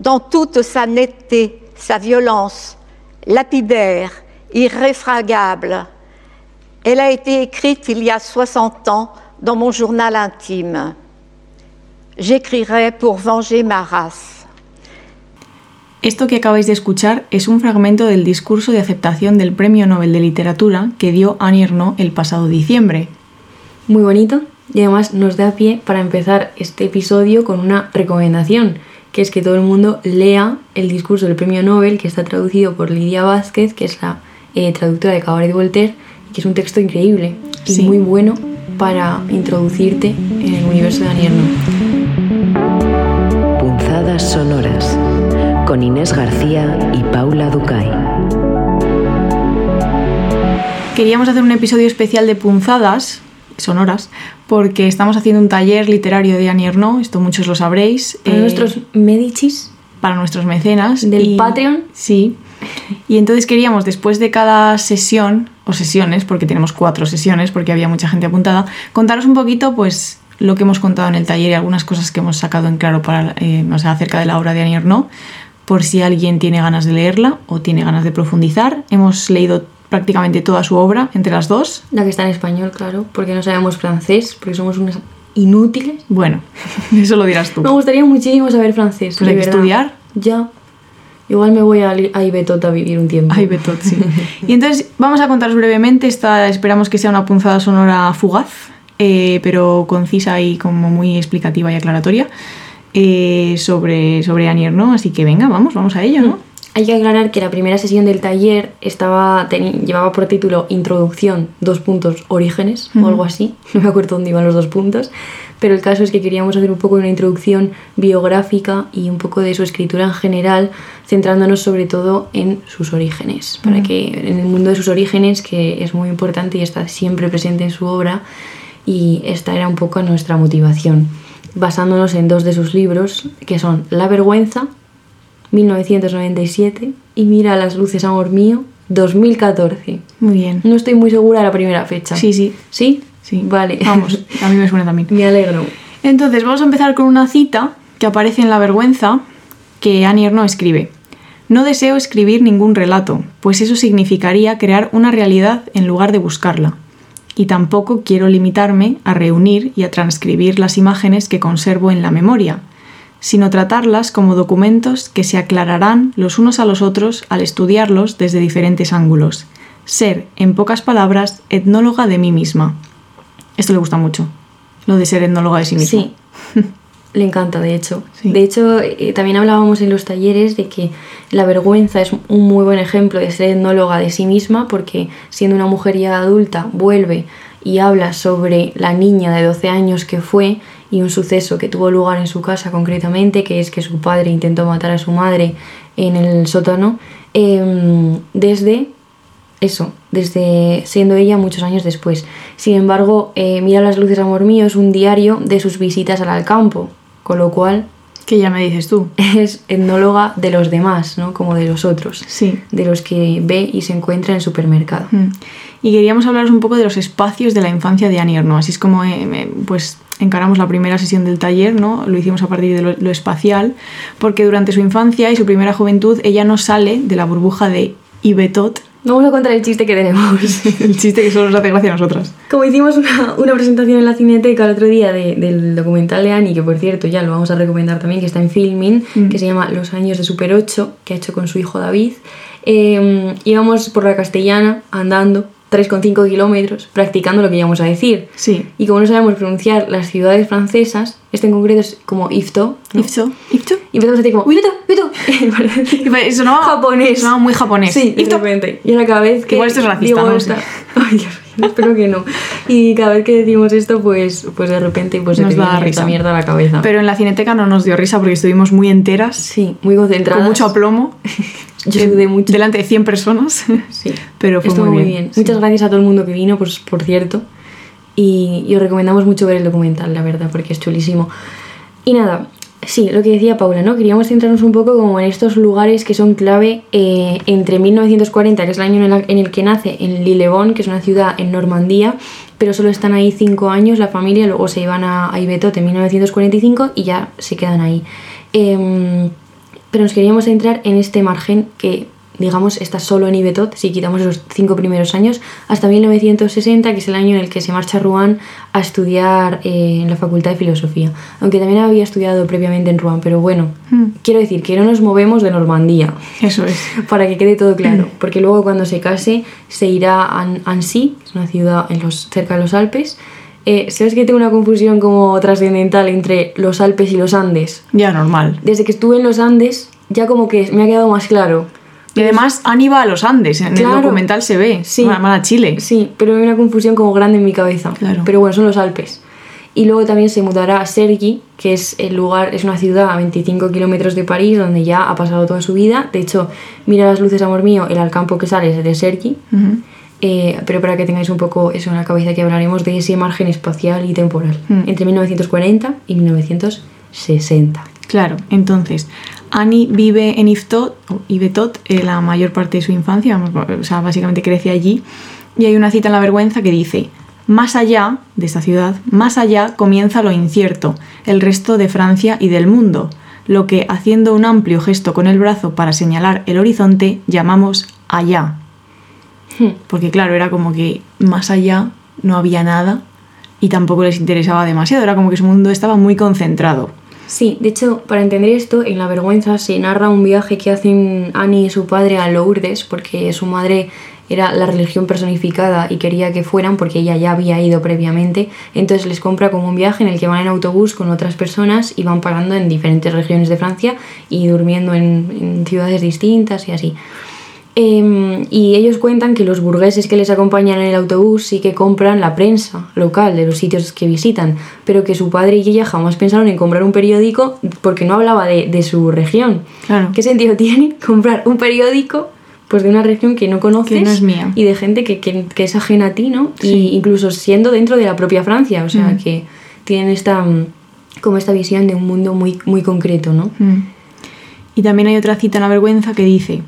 dans toute sa netteté, sa violence, lapidaire, irréfragable. Elle a été écrite il y a 60 ans dans mon journal intime. J'écrirai pour venger ma race. Esto que acabáis de escuchar es un fragmento del discurso de aceptación del Premio Nobel de Literatura que dio Annie Ernaux el pasado diciembre. Muy bonito y además nos da pie para empezar este episodio con una recomendación, que es que todo el mundo lea el discurso del Premio Nobel que está traducido por Lidia Vázquez, que es la eh, traductora de Cabaret de Voltaire, que es un texto increíble y muy bueno para introducirte en el universo de Annie Punzadas sonoras con Inés García y Paula Ducay. Queríamos hacer un episodio especial de punzadas sonoras porque estamos haciendo un taller literario de Annie Ernaux, esto muchos lo sabréis. Para eh, nuestros Medicis para nuestros mecenas. del y- Patreon. Sí. Y entonces queríamos, después de cada sesión, o sesiones, porque tenemos cuatro sesiones, porque había mucha gente apuntada, contaros un poquito, pues, lo que hemos contado en el taller y algunas cosas que hemos sacado en claro para, eh, o sea, acerca de la obra de Annie Ernaux, por si alguien tiene ganas de leerla o tiene ganas de profundizar. Hemos leído prácticamente toda su obra entre las dos. La que está en español, claro, porque no sabemos francés, porque somos unas inútiles. Bueno, eso lo dirás tú. Me gustaría muchísimo saber francés. Pues hay que estudiar. Ya. Igual me voy a, a Ibetot a vivir un tiempo. Ay, Betot, sí. Y entonces vamos a contaros brevemente, esta, esperamos que sea una punzada sonora fugaz, eh, pero concisa y como muy explicativa y aclaratoria eh, sobre, sobre Annie Ernaux, así que venga, vamos, vamos a ello, ¿no? Hay que aclarar que la primera sesión del taller estaba llevaba por título Introducción, dos puntos, orígenes o algo así. No me acuerdo dónde iban los dos puntos. Pero el caso es que queríamos hacer un poco una introducción biográfica y un poco de su escritura en general, centrándonos sobre todo en sus orígenes. Para que en el mundo de sus orígenes, que es muy importante y está siempre presente en su obra, y esta era un poco nuestra motivación, basándonos en dos de sus libros, que son La vergüenza 1997 y Mira las luces, amor mío, 2014. Muy bien. No estoy muy segura de la primera fecha. Sí, sí, ¿Sí? sí. Vale. Vamos, a mí me suena también. Me alegro. Entonces, vamos a empezar con una cita que aparece en La Vergüenza que Annie Ernaux escribe. No deseo escribir ningún relato, pues eso significaría crear una realidad en lugar de buscarla. Y tampoco quiero limitarme a reunir y a transcribir las imágenes que conservo en la memoria, sino tratarlas como documentos que se aclararán los unos a los otros al estudiarlos desde diferentes ángulos. Ser, en pocas palabras, etnóloga de mí misma. Esto le gusta mucho, lo de ser etnóloga de sí misma. Sí. Le encanta, de hecho. Sí. De hecho, eh, también hablábamos en los talleres de que la vergüenza es un muy buen ejemplo de ser etnóloga de sí misma, porque siendo una mujer ya adulta, vuelve y habla sobre la niña de 12 años que fue y un suceso que tuvo lugar en su casa concretamente, que es que su padre intentó matar a su madre en el sótano, em, desde eso, desde siendo ella muchos años después. Sin embargo, eh, Mira las luces, amor mío es un diario de sus visitas al campo, con lo cual Que ya me dices tú. es etnóloga de los demás, ¿no? Como de los otros, Sí. de los que ve y se encuentra en el supermercado. Mm. Y queríamos hablaros un poco de los espacios de la infancia de Annie Ernaux. Así es como eh, pues encaramos la primera sesión del taller, ¿no? Lo hicimos a partir de lo, lo espacial, porque durante su infancia y su primera juventud ella no sale de la burbuja de Ibetot, Vamos a contar el chiste que tenemos. el chiste que solo nos hace gracia a nosotras. Como hicimos una, una presentación en la Cineteca el otro día de- del documental de Annie, que por cierto ya lo vamos a recomendar también, que está en Filming, que se llama Los años de Super 8, que ha hecho con su hijo David. Eh, íbamos por la castellana andando 3,5 kilómetros practicando lo que íbamos a decir. Sí. Y como no sabemos pronunciar las ciudades francesas, este en concreto es como Ifto. ¿no? Ifto, Ifto. Y empezamos a decir como Ifto, Ifto. Y sonaba- japonés. sonaba muy japonés. Sí, Ifto. Y ahora cada vez que Igual esto es racista, digo no sé. Ay, Dios espero que no. Y cada vez que decimos esto, pues, pues de repente pues se Nos te da risa. mierda a la cabeza. Pero en la cineteca no nos dio risa porque estuvimos muy enteras, sí, muy concentradas. con mucho aplomo, Yo mucho. delante de 100 personas. Sí. Pero fue Estuvo muy bien. sí. Muchas gracias a todo el mundo que vino, pues, por cierto. Y, y os recomendamos mucho ver el documental, la verdad, porque es chulísimo. Y nada, sí, lo que decía Paula, ¿no? Queríamos centrarnos un poco como en estos lugares que son clave eh, entre 1940, que es el año en, el que nace, en Lillebonne, que es una ciudad en Normandía, pero solo están ahí cinco años la familia, luego se iban a, a Ibetot en 1945 y ya se quedan ahí. Em, pero nos queríamos centrar en este margen que digamos, está solo en Ibetot, si quitamos esos cinco primeros años, hasta 1960, que es el año en el que se marcha Rouen a estudiar eh, en la Facultad de Filosofía. Aunque también había estudiado previamente en Rouen, pero bueno, Hmm. quiero decir que no nos movemos de Normandía, Eso es. para que quede todo claro, porque luego cuando se case se irá a An- Annecy, que es una ciudad en los, cerca de los Alpes. Eh, ¿Sabes que tengo una confusión como trascendental entre los Alpes y los Andes? Ya normal. Desde que estuve en los Andes, ya como que me ha quedado más claro. Y además, Annie va a los Andes, en Claro. el documental se ve. Sí. Van a Chile. Sí, pero hay una confusión como grande en mi cabeza. Claro. Pero bueno, son los Alpes. Y luego también se mudará a Sergi, que es el lugar, es una ciudad a 25 kilómetros de París, donde ya ha pasado toda su vida. De hecho, mira las luces, amor mío, el Alcampo que sale es de Sergi. Ujú. Eh, pero para que tengáis un poco eso en la cabeza, que hablaremos de ese margen espacial y temporal, Mm. entre 1940 y 1960. Claro, entonces, Annie vive en Iftot, o Ibetot eh, la mayor parte de su infancia, o sea, básicamente crece allí, y hay una cita en La Vergüenza que dice, más allá de esta ciudad, más allá comienza lo incierto, el resto de Francia y del mundo, lo que, haciendo un amplio gesto con el brazo para señalar el horizonte, llamamos allá. Hmm. Porque claro, era como que más allá no había nada y tampoco les interesaba demasiado, era como que su mundo estaba muy concentrado. Sí, de hecho, para entender esto, en La Vergüenza se narra un viaje que hacen Annie y su padre a Lourdes, porque su madre era la religión personificada y quería que fueran porque ella ya había ido previamente. Entonces les compra como un viaje en el que van en autobús con otras personas y van parando en diferentes regiones de Francia y durmiendo en, en ciudades distintas y así. Em, y ellos cuentan que los burgueses que les acompañan en el autobús sí que compran la prensa local de los sitios que visitan, pero que su padre y ella jamás pensaron en comprar un periódico porque no hablaba de, de su región. Claro. ¿Qué sentido tiene comprar un periódico pues de una región que no conoces Que no es mía. y de gente que, que- que es ajena a ti, ¿no? Sí. Y incluso siendo dentro de la propia Francia, o sea, Mm. que tienen esta mm, como esta visión de un mundo muy, muy concreto, ¿no? Mm. Y también hay otra cita en la vergüenza que dice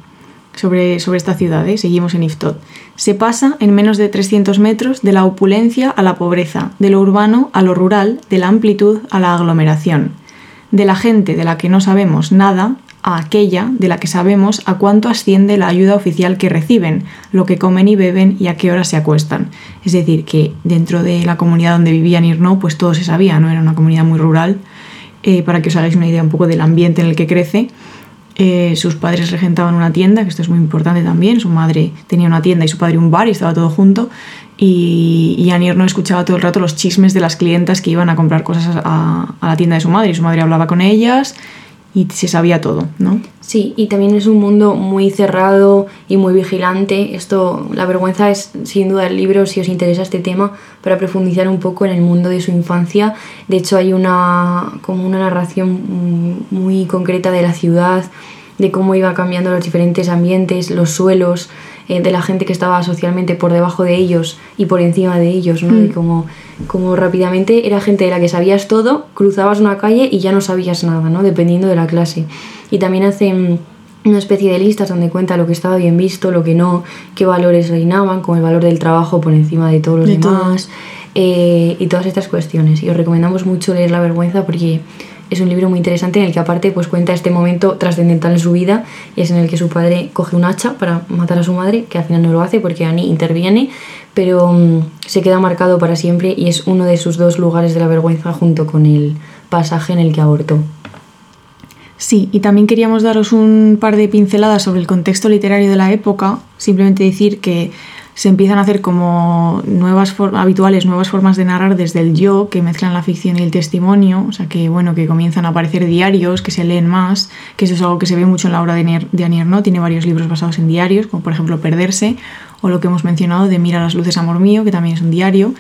sobre, sobre esta ciudad, ¿eh? seguimos en Iftot. Se pasa en menos de 300 metros de la opulencia a la pobreza, de lo urbano a lo rural, de la amplitud a la aglomeración, de la gente de la que no sabemos nada a aquella de la que sabemos a cuánto asciende la ayuda oficial que reciben, lo que comen y beben y a qué hora se acuestan. Es decir, que dentro de la comunidad donde vivían Irno, pues todo se sabía, ¿no? Era una comunidad muy rural eh, para que os hagáis una idea un poco del ambiente en el que crece. Eh, sus padres regentaban una tienda, que esto es muy importante también. Su madre tenía una tienda y su padre un bar y estaba todo junto. Y, y no escuchaba todo el rato los chismes de las clientas que iban a comprar cosas a la tienda de su madre. Y su madre hablaba con ellas y se sabía todo, ¿no? Sí, y también es un mundo muy cerrado y muy vigilante. Esto, la vergüenza es sin duda el libro si os interesa este tema para profundizar un poco en el mundo de su infancia. De hecho, hay una como una narración mm, muy concreta de la ciudad, de cómo iba cambiando los diferentes ambientes, los suelos, eh, de la gente que estaba socialmente por debajo de ellos y por encima de ellos, ¿no? Mm. Y como, como rápidamente era gente de la que sabías todo, cruzabas una calle y ya no sabías nada, ¿no? Dependiendo de la clase. Y también hacen una especie de listas donde cuenta lo que estaba bien visto, lo que no, qué valores reinaban, como el valor del trabajo por encima de todos los De todo. demás, eh, y todas estas cuestiones. Y os recomendamos mucho leer La Vergüenza porque es un libro muy interesante en el que aparte pues cuenta este momento trascendental en su vida y es en el que su padre coge un hacha para matar a su madre, que al final no lo hace porque Annie interviene, pero mm, se queda marcado para siempre y es uno de sus dos lugares de la vergüenza junto con el pasaje en el que abortó. Sí, y también queríamos daros un par de pinceladas sobre el contexto literario de la época, simplemente decir que se empiezan a hacer como nuevas habituales nuevas formas de narrar desde el yo, que mezclan la ficción y el testimonio, o sea que bueno, que comienzan a aparecer diarios, que se leen más, que eso es algo que se ve mucho en la obra de, de Annie Ernaux, tiene varios libros basados en diarios, como por ejemplo Perderse, o lo que hemos mencionado de Mira las luces, amor mío, que también es un diario,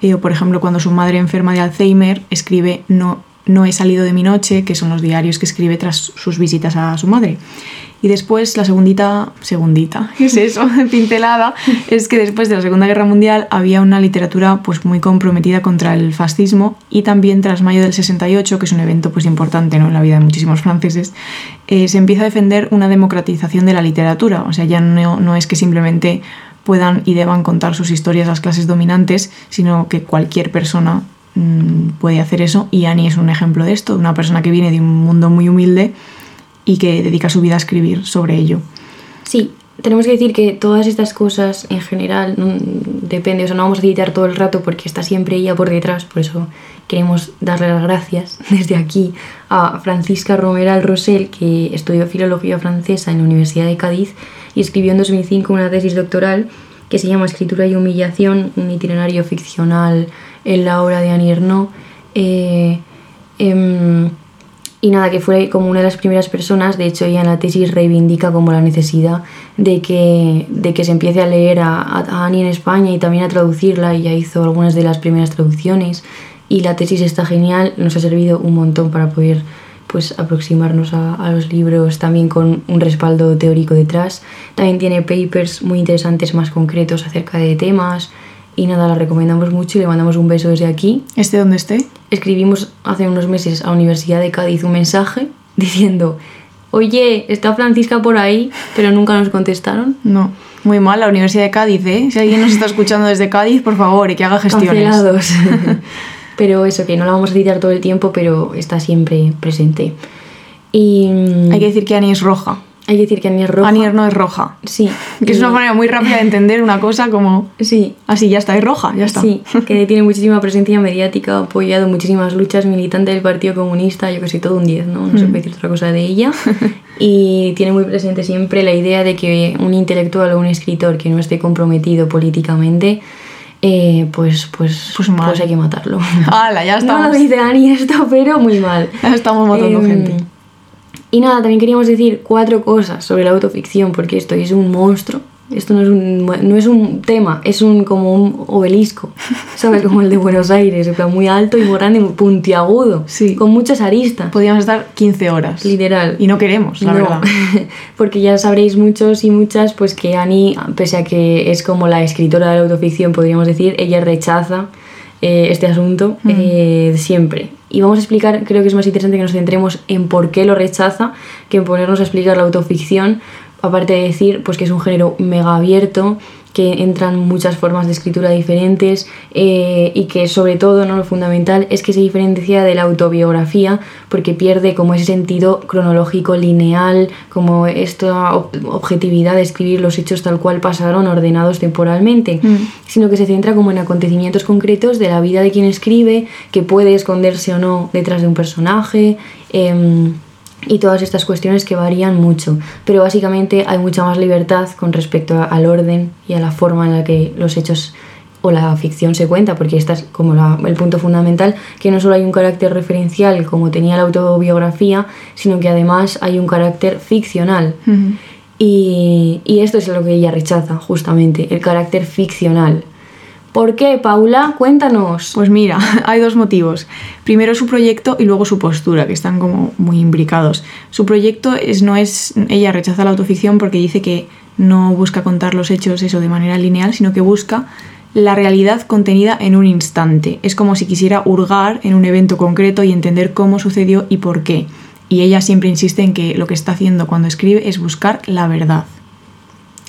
eh, o por ejemplo cuando su madre enferma de Alzheimer escribe No no he salido de mi noche, que son los diarios que escribe tras sus visitas a su madre. Y después la segundita, segundita, ¿qué es eso? Pincelada, es que después de la Segunda Guerra Mundial había una literatura pues muy comprometida contra el fascismo y también tras mayo del 68, que es un evento pues importante ¿no? en la vida de muchísimos franceses, eh, se empieza a defender una democratización de la literatura. O sea, ya no, no es que simplemente puedan y deban contar sus historias las clases dominantes, sino que cualquier persona mm, puede hacer eso y Annie es un ejemplo de esto, una persona que viene de un mundo muy humilde y que dedica su vida a escribir sobre ello. Sí, tenemos que decir que todas estas cosas en general, depende, o sea, no vamos a citar todo el rato porque está siempre ella por detrás, por eso queremos darle las gracias desde aquí a Francisca Romeral Rosell, que estudió filología francesa en la Universidad de Cádiz y escribió en 2005 una tesis doctoral que se llama Escritura y Humillación, un itinerario ficcional en la obra de Annie Ernaux. Eh, em, y nada, que fue como una de las primeras personas, de hecho ella en la tesis reivindica como la necesidad de que, de que se empiece a leer a, a Annie en España y también a traducirla, ya hizo algunas de las primeras traducciones, y la tesis está genial, nos ha servido un montón para poder pues aproximarnos a, a, los libros también con un respaldo teórico detrás. También tiene papers muy interesantes más concretos acerca de temas y nada, la recomendamos mucho y le mandamos un beso desde aquí. ¿Esté donde esté? Escribimos hace unos meses a la Universidad de Cádiz un mensaje diciendo, oye, está Francisca por ahí, pero nunca nos contestaron. No. Muy mal la Universidad de Cádiz, ¿eh? Si alguien nos está escuchando desde Cádiz, por favor, y que haga gestiones. Cancelados. pero eso, que no la vamos a citar todo el tiempo, pero está siempre presente. Y hay que decir que Annie es roja. Hay que decir que Annie es roja. Annie no es roja. Sí. Que es una manera muy rápida de entender una cosa como... Sí. Así, ya está, es roja, ya está. Sí, que tiene muchísima presencia mediática, ha apoyado muchísimas luchas, militante del Partido Comunista, yo que sé, todo un 10, ¿no? No se puede decir otra cosa de ella. y tiene muy presente siempre la idea de que un intelectual o un escritor que no esté comprometido políticamente eh, pues, pues, pues, mal. pues hay que matarlo. ¡Hala, ya estamos! No lo dice Ani esto, pero muy mal. Ya estamos matando Em, gente. Y nada, también queríamos decir cuatro cosas sobre la autoficción, porque esto es un monstruo. Esto no es un, no es un tema, es un como un obelisco, ¿sabes? Como el de Buenos Aires, en plan muy alto y muy grande, muy puntiagudo, Sí. con muchas aristas. Podríamos estar 15 horas. Literal. Y no queremos, la No, verdad. porque ya sabréis muchos y muchas pues que Annie, pese a que es como la escritora de la autoficción, podríamos decir, ella rechaza eh, este asunto eh, siempre. Y vamos a explicar, creo que es más interesante que nos centremos en por qué lo rechaza que en ponernos a explicar la autoficción, aparte de decir pues que es un género mega abierto, que entran muchas formas de escritura diferentes eh, y que sobre todo ¿no? lo fundamental es que se diferencia de la autobiografía porque pierde como ese sentido cronológico lineal, como esta ob- objetividad de escribir los hechos tal cual pasaron ordenados temporalmente, sino que se centra como en acontecimientos concretos de la vida de quien escribe, que puede esconderse o no detrás de un personaje. em, y todas estas cuestiones que varían mucho, pero básicamente hay mucha más libertad con respecto a- al orden y a la forma en la que los hechos o la ficción se cuenta, porque esta es como la- el punto fundamental, que no solo hay un carácter referencial como tenía la autobiografía, sino que además hay un carácter ficcional. Y esto es lo que ella rechaza, justamente, el carácter ficcional. ¿Por qué, Paula? Cuéntanos. Pues mira, hay dos motivos. Primero su proyecto y luego su postura, que están como muy imbricados. Su proyecto es, no es. Ella rechaza la autoficción porque dice que no busca contar los hechos eso de manera lineal, sino que busca la realidad contenida en un instante. Es como si quisiera hurgar en un evento concreto y entender cómo sucedió y por qué. Y ella siempre insiste en que lo que está haciendo cuando escribe es buscar la verdad.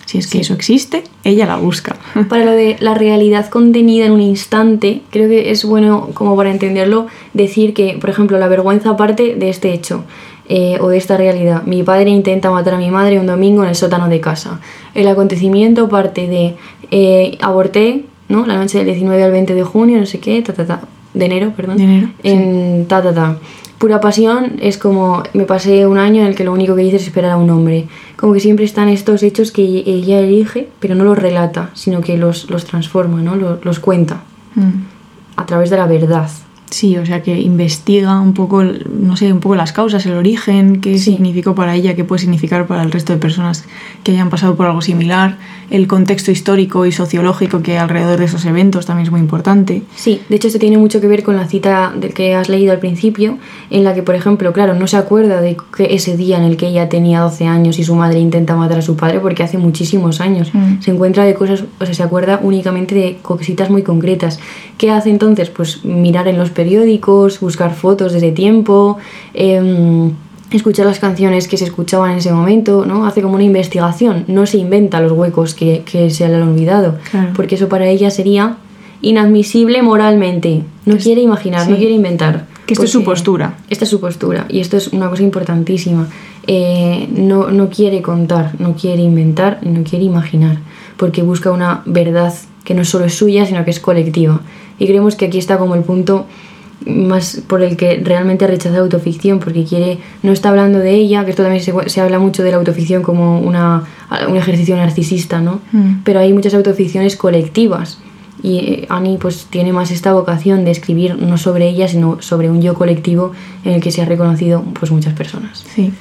Si es que Sí. eso existe, ella la busca. Para lo de la realidad contenida en un instante, creo que es bueno, como para entenderlo, decir que, por ejemplo, la vergüenza parte de este hecho eh, o de esta realidad. Mi padre intenta matar a mi madre un domingo en el sótano de casa. El acontecimiento parte de eh, aborté, ¿no? La noche del 19 al 20 de junio, no sé qué, ta, ta, ta, de enero, perdón. De enero, En ta, ta, ta. Pura pasión es como me pasé un año en el que lo único que hice es esperar a un hombre. Como que siempre están estos hechos que ella elige, pero no los relata, sino que los, los transforma, ¿no? Los, los cuenta Mm. a través de la verdad. Sí, o sea que investiga un poco, no sé, un poco las causas, el origen, qué Sí. significó para ella, qué puede significar para el resto de personas que hayan pasado por algo similar, el contexto histórico y sociológico que hay alrededor de esos eventos también es muy importante. Sí, de hecho esto tiene mucho que ver con la cita del que has leído al principio, en la que, por ejemplo, claro, no se acuerda de que ese día en el que ella tenía 12 años y su madre intenta matar a su padre porque hace muchísimos años. Mm. Se encuentra de cosas, o sea, se acuerda únicamente de cositas muy concretas. ¿Qué hace entonces? Pues mirar en los periódicos, buscar fotos desde tiempo, em, escuchar las canciones que se escuchaban en ese momento, ¿no? Hace como una investigación, no se inventa los huecos que, que se le han olvidado, Claro. porque eso para ella sería inadmisible moralmente. No Es- quiere imaginar, no quiere inventar. Que esto es su postura. Esta es su postura y esto es una cosa importantísima. eh, no, no quiere contar, no quiere inventar, no quiere imaginar, porque busca una verdad que no solo es suya, sino que es colectiva. Y creemos que aquí está como el punto más por el que realmente rechaza la autoficción, porque quiere, no está hablando de ella, que esto también se, se habla mucho de la autoficción como una, un ejercicio narcisista, ¿no? Mm. Pero hay muchas autoficciones colectivas. Y eh, Annie pues tiene más esta vocación de escribir no sobre ella, sino sobre un yo colectivo en el que se ha reconocido pues muchas personas. Sí.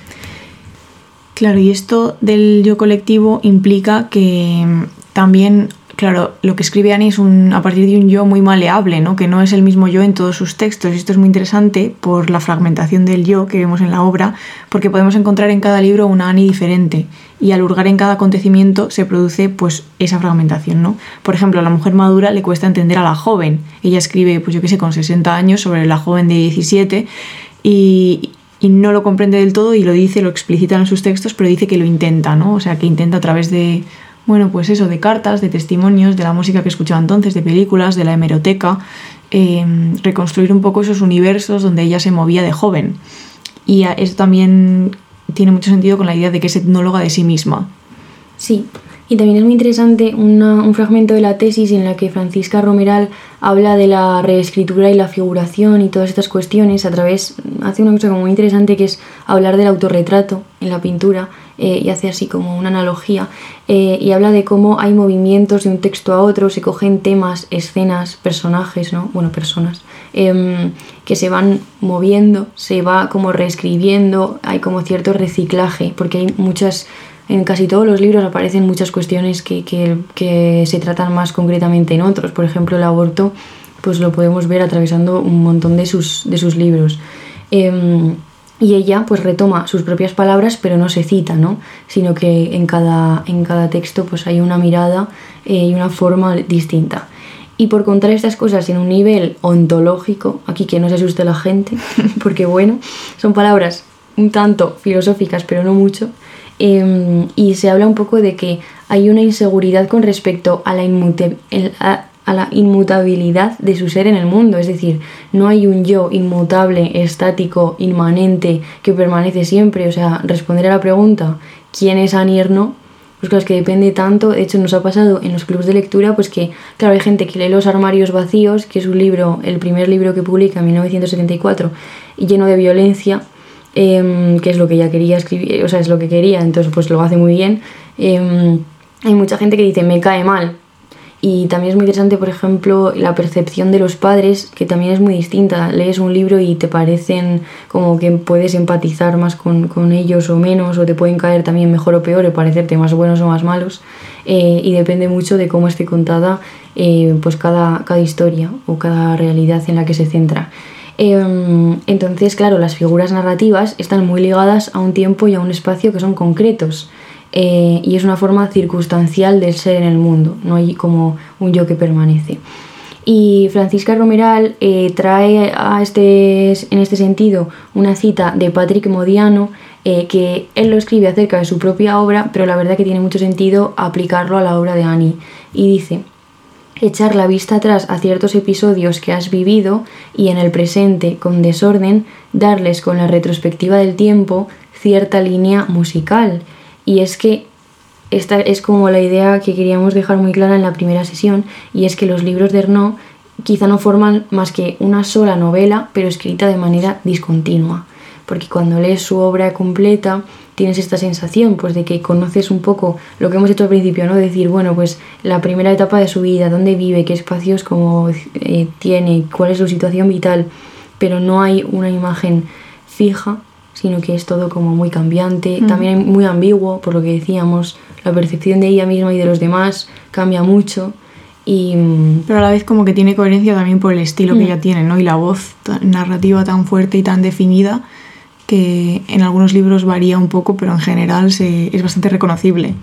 Claro, y esto del yo colectivo implica que mm, también, claro, lo que escribe Annie es un, a partir de un yo muy maleable, ¿no? que no es el mismo yo en todos sus textos. Y esto es muy interesante por la fragmentación del yo que vemos en la obra, porque podemos encontrar en cada libro una Annie diferente. Y al hurgar en cada acontecimiento se produce pues esa fragmentación, ¿no? Por ejemplo, a la mujer madura le cuesta entender a la joven. Ella escribe, pues yo qué sé, con 60 años sobre la joven de 17 y, y no lo comprende del todo y lo dice, lo explicita en sus textos, pero dice que lo intenta, ¿no? O sea, que intenta a través de, bueno, pues eso, de cartas, de testimonios, de la música que escuchaba entonces, de películas, de la hemeroteca, eh, reconstruir un poco esos universos donde ella se movía de joven. Y esto también tiene mucho sentido con la idea de que es etnóloga de sí misma. Sí, y también es muy interesante un fragmento de la tesis en la que Francisca Romeral habla de la reescritura y la figuración y todas estas cuestiones a través, hace una cosa como muy interesante que es hablar del autorretrato en la pintura eh, y hace así como una analogía eh, y habla de cómo hay movimientos de un texto a otro, se cogen temas, escenas, personajes, ¿no? Bueno, personas, em, que se van moviendo, se va como reescribiendo, hay como cierto reciclaje, porque hay muchas en casi todos los libros aparecen muchas cuestiones que, que- que se tratan más concretamente en otros. Por ejemplo, el aborto, pues lo podemos ver atravesando un montón de sus, de sus libros. Em, y ella pues retoma sus propias palabras, pero no se cita, ¿no? Sino que en cada, en cada texto pues hay una mirada eh, y una forma distinta. Y por contar estas cosas en un nivel ontológico, aquí que no se asuste la gente, porque bueno, son palabras un tanto filosóficas, pero no mucho, eh, y se habla un poco de que hay una inseguridad con respecto a la, inmute- el- a- a la inmutabilidad de su ser en el mundo, es decir, no hay un yo inmutable, estático, inmanente, que permanece siempre, o sea, responder a la pregunta, ¿quién es Annie Ernaux? Pues claro, es que depende tanto, de hecho nos ha pasado en los clubs de lectura, pues que, claro, hay gente que lee Los armarios vacíos, que es un libro, el primer libro que publica en 1974, y lleno de violencia, em, que es lo que ella quería escribir, o sea, es lo que quería, entonces pues lo hace muy bien. Em, hay mucha gente que dice, me cae mal. Y también es muy interesante, por ejemplo, la percepción de los padres, que también es muy distinta. Lees un libro y te parecen como que puedes empatizar más con, con ellos o menos, o te pueden caer también mejor o peor, o parecerte más buenos o más malos. Eh, y depende mucho de cómo esté contada eh, pues cada, cada historia o cada realidad en la que se centra. Em, entonces, claro, las figuras narrativas están muy ligadas a un tiempo y a un espacio que son concretos. Eh, y es una forma circunstancial del ser en el mundo, no hay como un yo que permanece. Y Francisca Romeral eh, trae a este, en este sentido una cita de Patrick Modiano, eh, que él lo escribe acerca de su propia obra, pero la verdad que tiene mucho sentido aplicarlo a la obra de Annie. Y dice, echar la vista atrás a ciertos episodios que has vivido y en el presente con desorden darles con la retrospectiva del tiempo cierta línea musical. Y es que esta es como la idea que queríamos dejar muy clara en la primera sesión y es que los libros de Ernaud quizá no forman más que una sola novela pero escrita de manera discontinua porque cuando lees su obra completa tienes esta sensación pues de que conoces un poco lo que hemos hecho al principio, ¿no? Decir, bueno, pues la primera etapa de su vida, dónde vive, qué espacios como eh, tiene, cuál es su situación vital, pero no hay una imagen fija, sino que es todo como muy cambiante, también muy ambiguo, por lo que decíamos, la percepción de ella misma y de los demás cambia mucho. Y mm, Pero a la vez como que tiene coherencia también por el estilo que ella tiene, ¿no? Y la voz tan- narrativa tan fuerte y tan definida que en algunos libros varía un poco, pero en general se, es bastante reconocible.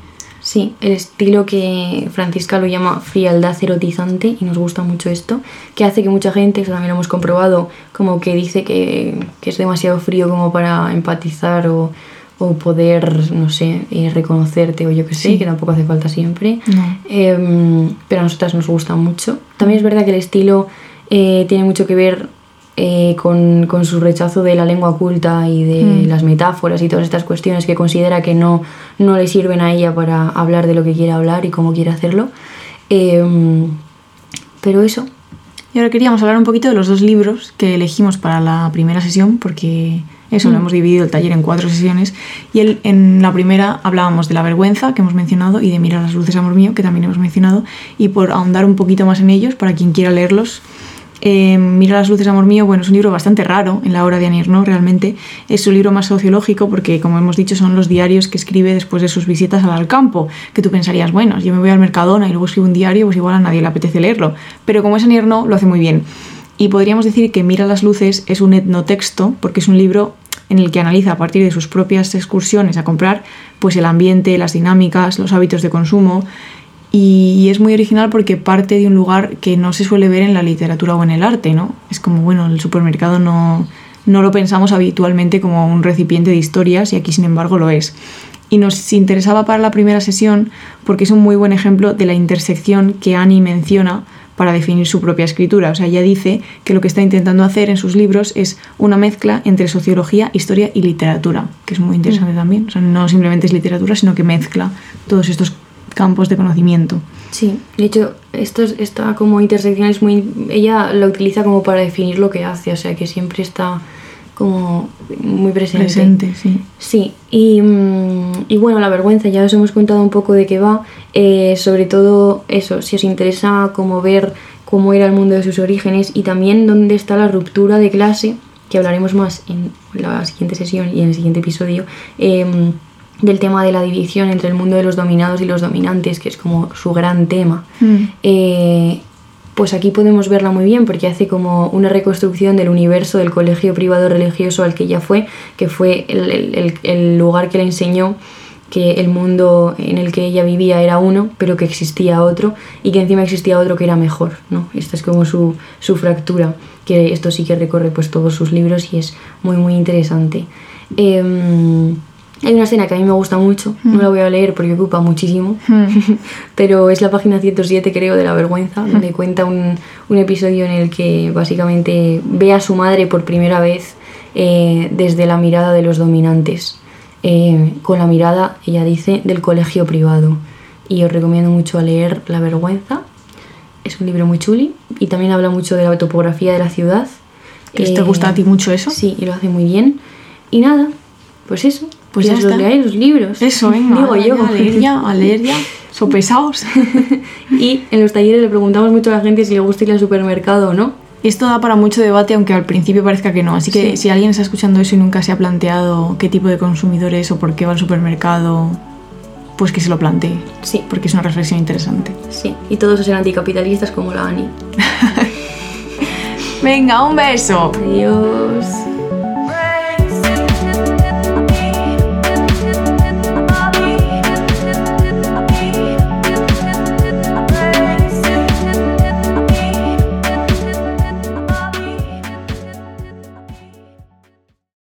Sí, el estilo que Francisca lo llama frialdad erotizante y nos gusta mucho esto, que hace que mucha gente, eso también lo hemos comprobado, como que dice que, que es demasiado frío como para empatizar o, o poder, no sé, eh, reconocerte o yo que sé, Sí. que tampoco hace falta siempre. No. Em, pero a nosotras nos gusta mucho. También es verdad que el estilo eh, tiene mucho que ver eh, con, con, su rechazo de la lengua culta y de Mm. las metáforas y todas estas cuestiones que considera que no, no le sirven a ella para hablar de lo que quiere hablar y cómo quiere hacerlo. Em, pero eso, Y ahora queríamos hablar un poquito de los dos libros que elegimos para la primera sesión, porque eso, lo hemos dividido el taller en cuatro sesiones. Y el- en la primera hablábamos de la vergüenza, que hemos mencionado, y de Mira las luces, amor mío, que también hemos mencionado. Y por ahondar un poquito más en ellos, para quien quiera leerlos, eh, Mira las luces, amor mío, bueno, es un libro bastante raro en la obra de Ernaux, realmente. Es su libro más sociológico porque, como hemos dicho, son los diarios que escribe después de sus visitas al campo, que tú pensarías, bueno, yo me voy al Mercadona y luego escribo un diario, pues igual a nadie le apetece leerlo. Pero como es Annie Ernaux, lo hace muy bien. Y podríamos decir que Mira las luces es un etnotexto, porque es un libro en el que analiza a partir de sus propias excursiones a comprar, pues el ambiente, las dinámicas, los hábitos de consumo, y es muy original porque parte de un lugar que no se suele ver en la literatura o en el arte, ¿no? Es como, bueno, el supermercado no, no lo pensamos habitualmente como un recipiente de historias y aquí sin embargo lo es. Y nos interesaba para la primera sesión porque es un muy buen ejemplo de la intersección que Annie menciona para definir su propia escritura. O sea, ella dice que lo que está intentando hacer en sus libros es una mezcla entre sociología, historia y literatura, que es muy interesante también. O sea, no simplemente es literatura, sino que mezcla todos estos campos de conocimiento. Sí, de hecho, esto es- esta como intersección es muy... Ella lo utiliza como para definir lo que hace, o sea que siempre está como muy presente. Presente, sí. Sí, y, mm, y bueno, la vergüenza, ya os hemos contado un poco de qué va, eh, sobre todo eso, si os interesa como ver cómo era el mundo de sus orígenes y también dónde está la ruptura de clase, que hablaremos más en la siguiente sesión y en el siguiente episodio, em, del tema de la división entre el mundo de los dominados y los dominantes, que es como su gran tema. Mm. Eh, pues aquí podemos verla muy bien porque hace como una reconstrucción del universo del colegio privado religioso al que ella fue, que fue el, el- el- lugar que le enseñó que el mundo en el que ella vivía era uno, pero que existía otro y que encima existía otro que era mejor, ¿no? Esta es como su, su fractura, que esto sí que recorre pues todos sus libros y es muy muy interesante. Em, hay una escena que a mí me gusta mucho, no la voy a leer porque ocupa muchísimo, pero es la página 107 creo de La Vergüenza, donde cuenta un, un episodio en el que básicamente ve a su madre por primera vez eh, desde la mirada de los dominantes, eh, con la mirada, ella dice, del colegio privado. Y os recomiendo mucho leer La Vergüenza, es un libro muy chuli y también habla mucho de la topografía de la ciudad. ¿Que ¿Te Eh, gusta a ti mucho eso? Sí, y lo hace muy bien. Y nada, pues eso. Pues ya os está. leáis los libros. Eso, venga. Digo ya, yo. A leer ya, a leer ya. So pesados. y en los talleres le preguntamos mucho a la gente si le gusta ir al supermercado o no. Esto da para mucho debate, aunque al principio parezca que no. Así que Sí. si alguien está escuchando eso y nunca se ha planteado qué tipo de consumidor es o por qué va al supermercado, pues que se lo plantee. Sí, Porque es una reflexión interesante. sí. Y todos serán anticapitalistas como la Ani. Venga, un beso. Adiós.